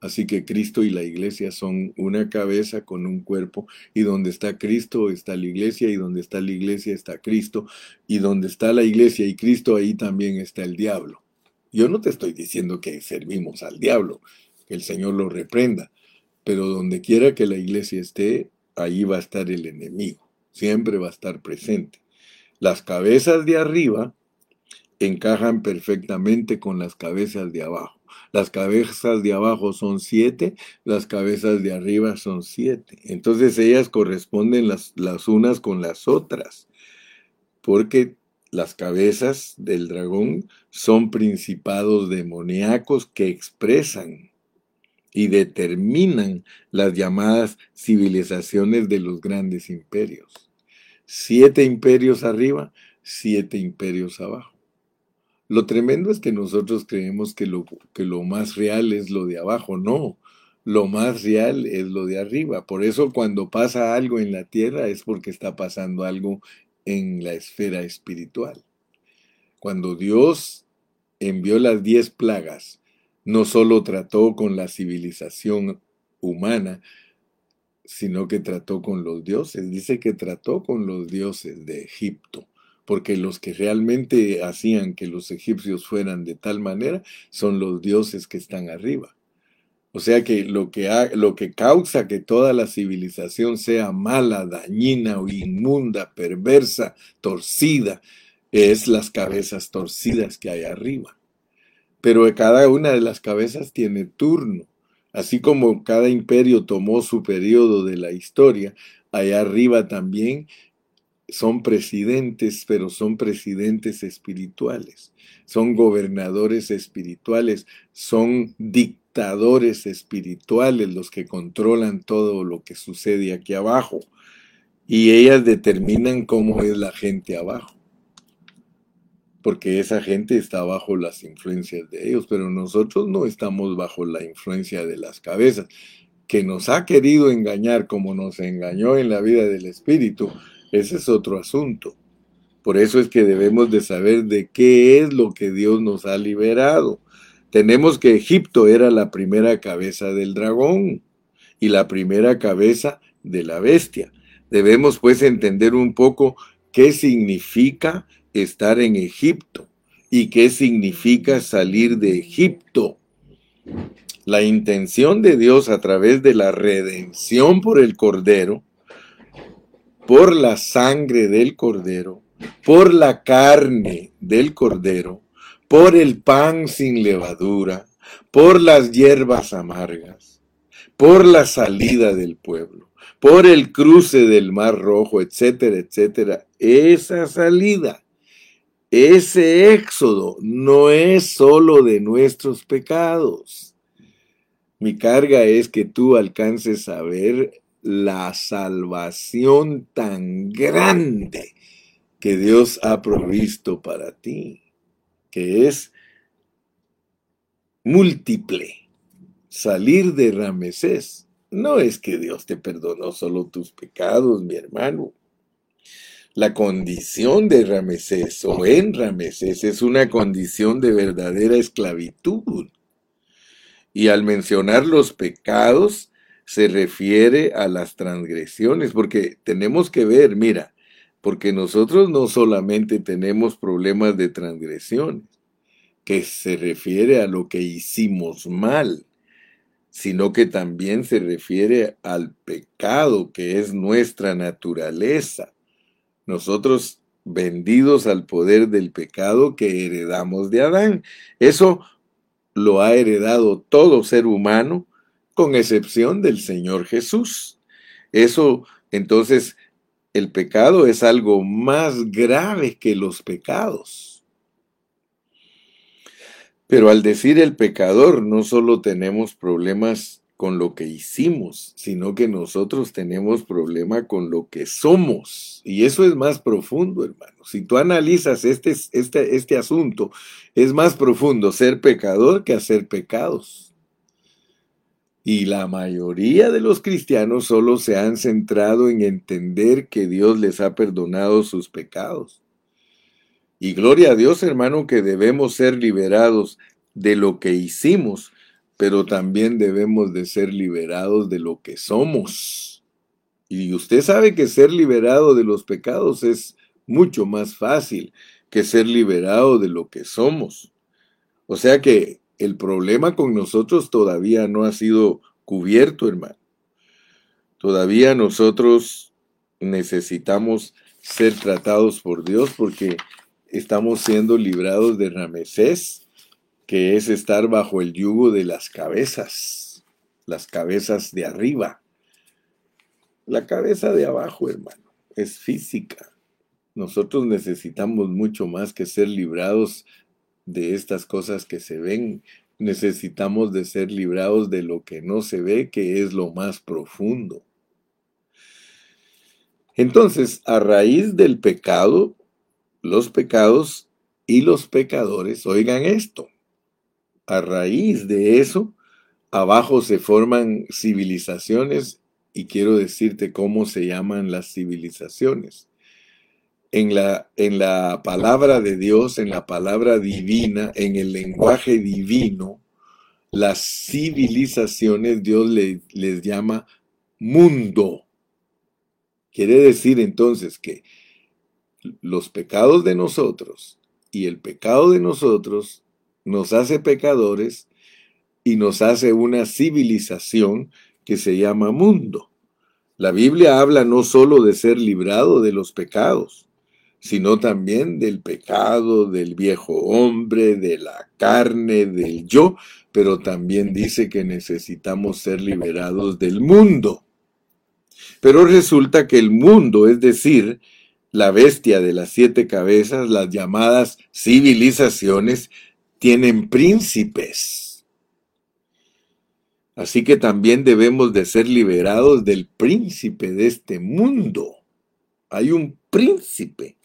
Así que Cristo y la iglesia son una cabeza con un cuerpo, y donde está Cristo está la iglesia, y donde está la iglesia está Cristo, y donde está la iglesia y Cristo ahí también está el diablo. Yo no te estoy diciendo que servimos al diablo, que el Señor lo reprenda, pero donde quiera que la iglesia esté, ahí va a estar el enemigo siempre va a estar presente. Las cabezas de arriba encajan perfectamente con las cabezas de abajo. Las cabezas de abajo son siete, las cabezas de arriba son siete. Entonces ellas corresponden las, las unas con las otras, porque las cabezas del dragón son principados demoníacos que expresan y determinan las llamadas civilizaciones de los grandes imperios siete imperios arriba, siete imperios abajo. Lo tremendo es que nosotros creemos que lo, que lo más real es lo de abajo. No, lo más real es lo de arriba. Por eso cuando pasa algo en la tierra es porque está pasando algo en la esfera espiritual. Cuando Dios envió las diez plagas, no solo trató con la civilización humana, sino que trató con los dioses. Dice que trató con los dioses de Egipto, porque los que realmente hacían que los egipcios fueran de tal manera son los dioses que están arriba. O sea que lo que, lo que causa que toda la civilización sea mala, dañina o inmunda, perversa, torcida, es las cabezas torcidas que hay arriba. Pero cada una de las cabezas tiene turno. Así como cada imperio tomó su periodo de la historia, allá arriba también son presidentes, pero son presidentes espirituales, son gobernadores espirituales, son dictadores espirituales los que controlan todo lo que sucede aquí abajo. Y ellas determinan cómo es la gente abajo. Porque esa gente está bajo las influencias de ellos, pero nosotros no estamos bajo la influencia de las cabezas, que nos ha querido engañar como nos engañó en la vida del espíritu ese es otro asunto. Por eso es que debemos de saber de qué es lo que Dios nos ha liberado. Tenemos que Egipto era la primera cabeza del dragón y la primera cabeza de la bestia. Debemos pues entender un poco qué significa estar en Egipto y qué significa salir de Egipto. La intención de Dios a través de la redención por el Cordero por la sangre del cordero, por la carne del cordero, por el pan sin levadura, por las hierbas amargas, por la salida del pueblo, por el cruce del mar rojo, etcétera, etcétera. Esa salida, ese éxodo no es solo de nuestros pecados. Mi carga es que tú alcances a ver la salvación tan grande que Dios ha provisto para ti, que es múltiple. Salir de Ramesés no es que Dios te perdonó solo tus pecados, mi hermano. La condición de Ramesés o en Ramesés es una condición de verdadera esclavitud. Y al mencionar los pecados, se refiere a las transgresiones, porque tenemos que ver, mira, porque nosotros no solamente tenemos problemas de transgresiones, que se refiere a lo que hicimos mal, sino que también se refiere al pecado que es nuestra naturaleza. Nosotros vendidos al poder del pecado que heredamos de Adán. Eso lo ha heredado todo ser humano con excepción del Señor Jesús. Eso, entonces, el pecado es algo más grave que los pecados. Pero al decir el pecador, no solo tenemos problemas con lo que hicimos, sino que nosotros tenemos problema con lo que somos. Y eso es más profundo, hermano. Si tú analizas este, este, este asunto, es más profundo ser pecador que hacer pecados. Y la mayoría de los cristianos solo se han centrado en entender que Dios les ha perdonado sus pecados. Y gloria a Dios, hermano, que debemos ser liberados de lo que hicimos, pero también debemos de ser liberados de lo que somos. Y usted sabe que ser liberado de los pecados es mucho más fácil que ser liberado de lo que somos. O sea que el problema con nosotros todavía no ha sido cubierto, hermano. Todavía nosotros necesitamos ser tratados por Dios porque estamos siendo librados de Ramesés, que es estar bajo el yugo de las cabezas, las cabezas de arriba. La cabeza de abajo, hermano, es física. Nosotros necesitamos mucho más que ser librados de estas cosas que se ven, necesitamos de ser librados de lo que no se ve, que es lo más profundo. Entonces, a raíz del pecado, los pecados y los pecadores, oigan esto, a raíz de eso, abajo se forman civilizaciones y quiero decirte cómo se llaman las civilizaciones en la, en la palabra de Dios, en la palabra divina, en el lenguaje divino, las civilizaciones Dios les llama mundo. Quiere decir entonces que los pecados de nosotros y el pecado de nosotros nos hace pecadores y nos hace una civilización que se llama mundo. La Biblia habla no solo de ser librado de los pecados, sino también del pecado, del viejo hombre, de la carne, del yo, pero también dice que necesitamos ser liberados del mundo. Pero resulta que el mundo, es decir, la bestia de las siete cabezas, las llamadas civilizaciones, tienen príncipes. Así que también debemos de ser liberados del príncipe de este mundo. Hay un príncipe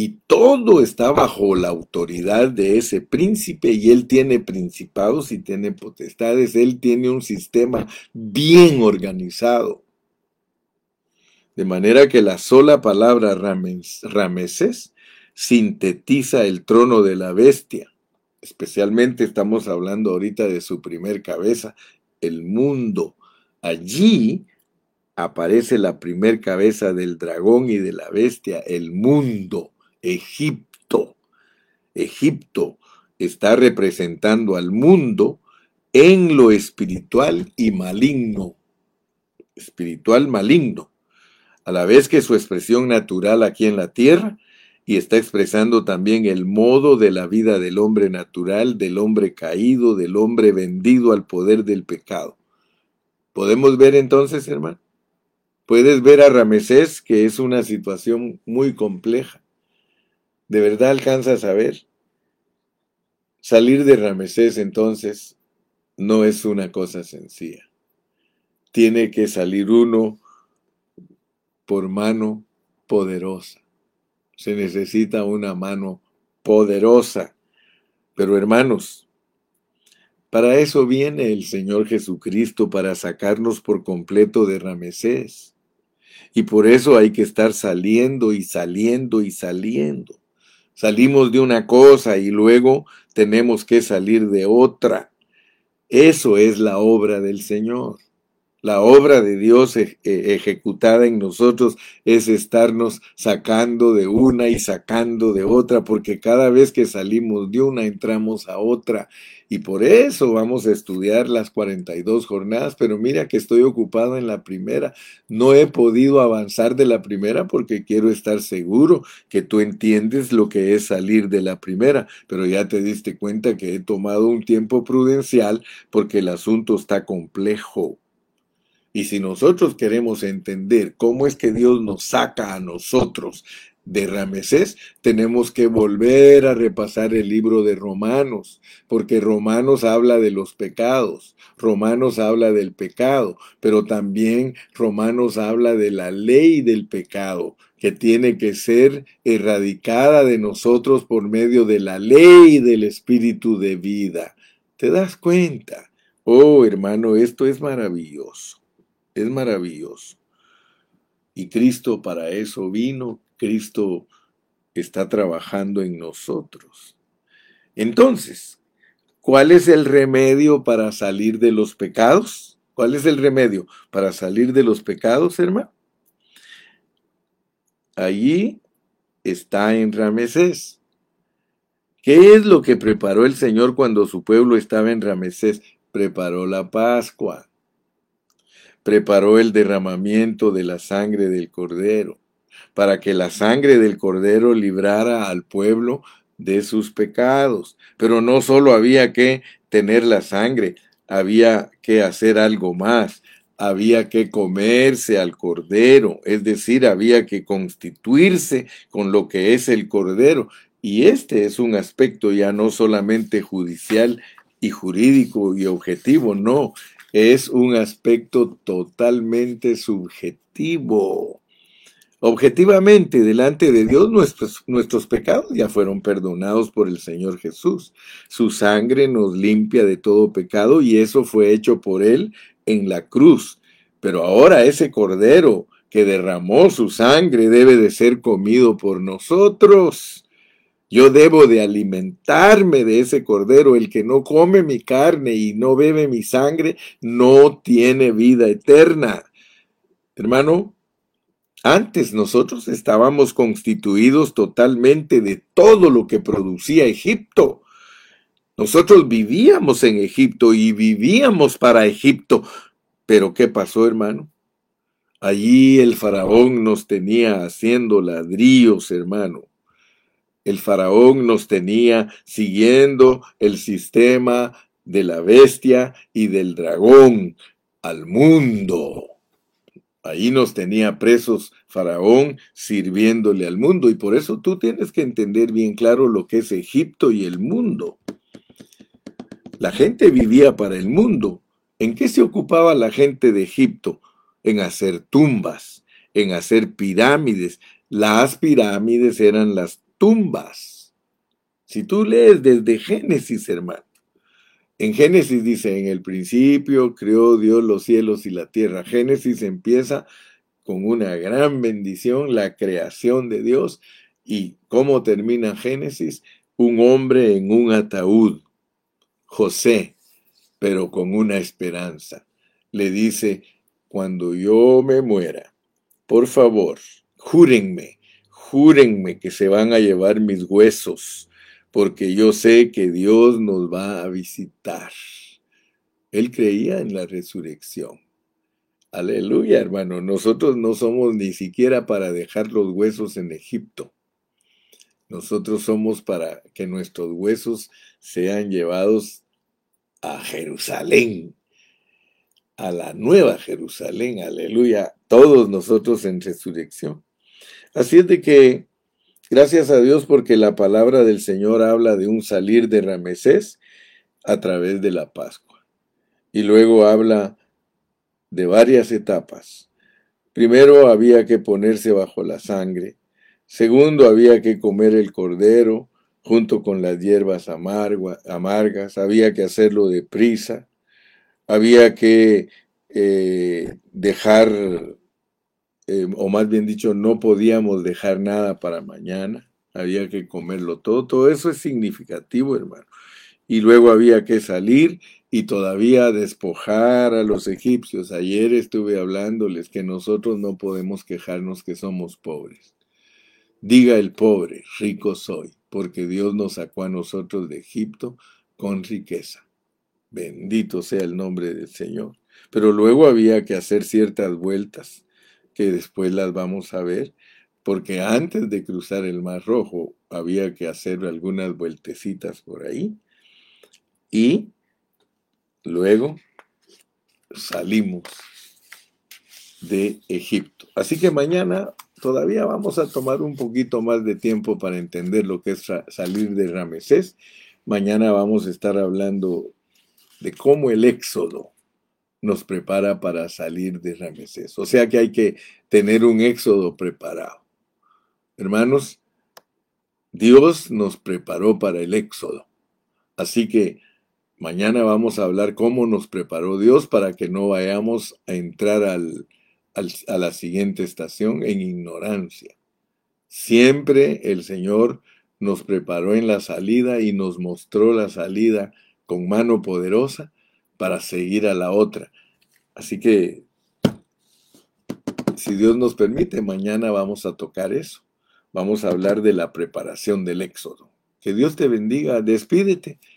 y todo está bajo la autoridad de ese príncipe y él tiene principados y tiene potestades, él tiene un sistema bien organizado. De manera que la sola palabra Ramesés sintetiza el trono de la bestia. Especialmente estamos hablando ahorita de su primer cabeza, el mundo. Allí aparece la primer cabeza del dragón y de la bestia, el mundo, Egipto. Egipto está representando al mundo en lo espiritual y maligno. Espiritual maligno a la vez que su expresión natural aquí en la tierra, y está expresando también el modo de la vida del hombre natural, del hombre caído, del hombre vendido al poder del pecado. ¿Podemos ver entonces, hermano? Puedes ver a Ramesés que es una situación muy compleja. ¿De verdad alcanzas a ver? Salir de Ramesés entonces no es una cosa sencilla. Tiene que salir uno por mano poderosa. Se necesita una mano poderosa. Pero hermanos, para eso viene el Señor Jesucristo, para sacarnos por completo de Ramesés. Y por eso hay que estar saliendo y saliendo y saliendo. Salimos de una cosa y luego tenemos que salir de otra. Eso es la obra del Señor. La obra de Dios e, ejecutada en nosotros es estarnos sacando de una y sacando de otra, porque cada vez que salimos de una entramos a otra. Y por eso vamos a estudiar las 42 jornadas, pero mira que estoy ocupado en la primera. No he podido avanzar de la primera porque quiero estar seguro que tú entiendes lo que es salir de la primera, pero ya te diste cuenta que he tomado un tiempo prudencial porque el asunto está complejo. Y si nosotros queremos entender cómo es que Dios nos saca a nosotros de Ramesés, tenemos que volver a repasar el libro de Romanos, porque Romanos habla de los pecados, Romanos habla del pecado, pero también Romanos habla de la ley del pecado, que tiene que ser erradicada de nosotros por medio de la ley del espíritu de vida. ¿Te das cuenta? Oh, hermano, esto es maravilloso. Es maravilloso. Y Cristo para eso vino, Cristo está trabajando en nosotros. Entonces, ¿cuál es el remedio para salir de los pecados? ¿Cuál es el remedio para salir de los pecados, hermano? Allí está en Ramesés. ¿Qué es lo que preparó el Señor cuando su pueblo estaba en Ramesés? Preparó la Pascua preparó el derramamiento de la sangre del cordero, para que la sangre del cordero librara al pueblo de sus pecados. Pero no solo había que tener la sangre, había que hacer algo más. Había que comerse al cordero, es decir, había que constituirse con lo que es el cordero. Y este es un aspecto ya no solamente judicial y jurídico y objetivo, no, es un aspecto totalmente subjetivo. Objetivamente, delante de Dios, nuestros, nuestros, pecados ya fueron perdonados por el Señor Jesús. Su sangre nos limpia de todo pecado y eso fue hecho por Él en la cruz. Pero ahora ese cordero que derramó su sangre debe de ser comido por nosotros. Yo debo de alimentarme de ese cordero. El que no come mi carne y no bebe mi sangre no tiene vida eterna. Hermano, Antes nosotros estábamos constituidos totalmente de todo lo que producía Egipto. Nosotros vivíamos en Egipto y vivíamos para Egipto. Pero ¿qué pasó, hermano? Allí el faraón nos tenía haciendo ladrillos, hermano. El faraón nos tenía siguiendo el sistema de la bestia y del dragón al mundo. Ahí nos tenía presos Faraón sirviéndole al mundo y por eso tú tienes que entender bien claro lo que es Egipto y el mundo. La gente vivía para el mundo. ¿En qué se ocupaba la gente de Egipto? En hacer tumbas, en hacer pirámides. Las pirámides eran las tumbas. Si tú lees desde Génesis, hermano, en Génesis dice, en el principio creó Dios los cielos y la tierra. Génesis empieza con una gran bendición, la creación de Dios. ¿Y cómo termina Génesis? Un hombre en un ataúd, José, pero con una esperanza. Le dice, cuando yo me muera, por favor, júrenme, júrenme que se van a llevar mis huesos porque yo sé que Dios nos va a visitar. Él creía en la resurrección. Aleluya, hermano. Nosotros no somos ni siquiera para dejar los huesos en Egipto. Nosotros somos para que nuestros huesos sean llevados a Jerusalén, a la nueva Jerusalén. Aleluya. Todos nosotros en resurrección. Así es de que Gracias a Dios porque la palabra del Señor habla de un salir de Ramesés a través de la Pascua. Y luego habla de varias etapas. Primero había que ponerse bajo la sangre. Segundo había que comer el cordero junto con las hierbas amargas. Había que hacerlo deprisa. Había que eh, dejar eh, o más bien dicho, no podíamos dejar nada para mañana, había que comerlo todo, todo eso es significativo, hermano. Y luego había que salir y todavía despojar a los egipcios. Ayer estuve hablándoles que nosotros no podemos quejarnos que somos pobres. Diga el pobre, rico soy, porque Dios nos sacó a nosotros de Egipto con riqueza. Bendito sea el nombre del Señor. Pero luego había que hacer ciertas vueltas que después las vamos a ver, porque antes de cruzar el Mar Rojo había que hacer algunas vueltecitas por ahí y luego salimos de Egipto. Así que mañana todavía vamos a tomar un poquito más de tiempo para entender lo que es salir de Ramesés. Mañana vamos a estar hablando de cómo el éxodo nos prepara para salir de Ramesés. O sea que hay que tener un éxodo preparado. Hermanos, Dios nos preparó para el éxodo. Así que mañana vamos a hablar cómo nos preparó Dios para que no vayamos a entrar al, a la siguiente estación en ignorancia. Siempre el Señor nos preparó en la salida y nos mostró la salida con mano poderosa para seguir a la otra. Así que, si Dios nos permite, mañana vamos a tocar eso. Vamos a hablar de la preparación del éxodo. Que Dios te bendiga. Despídete.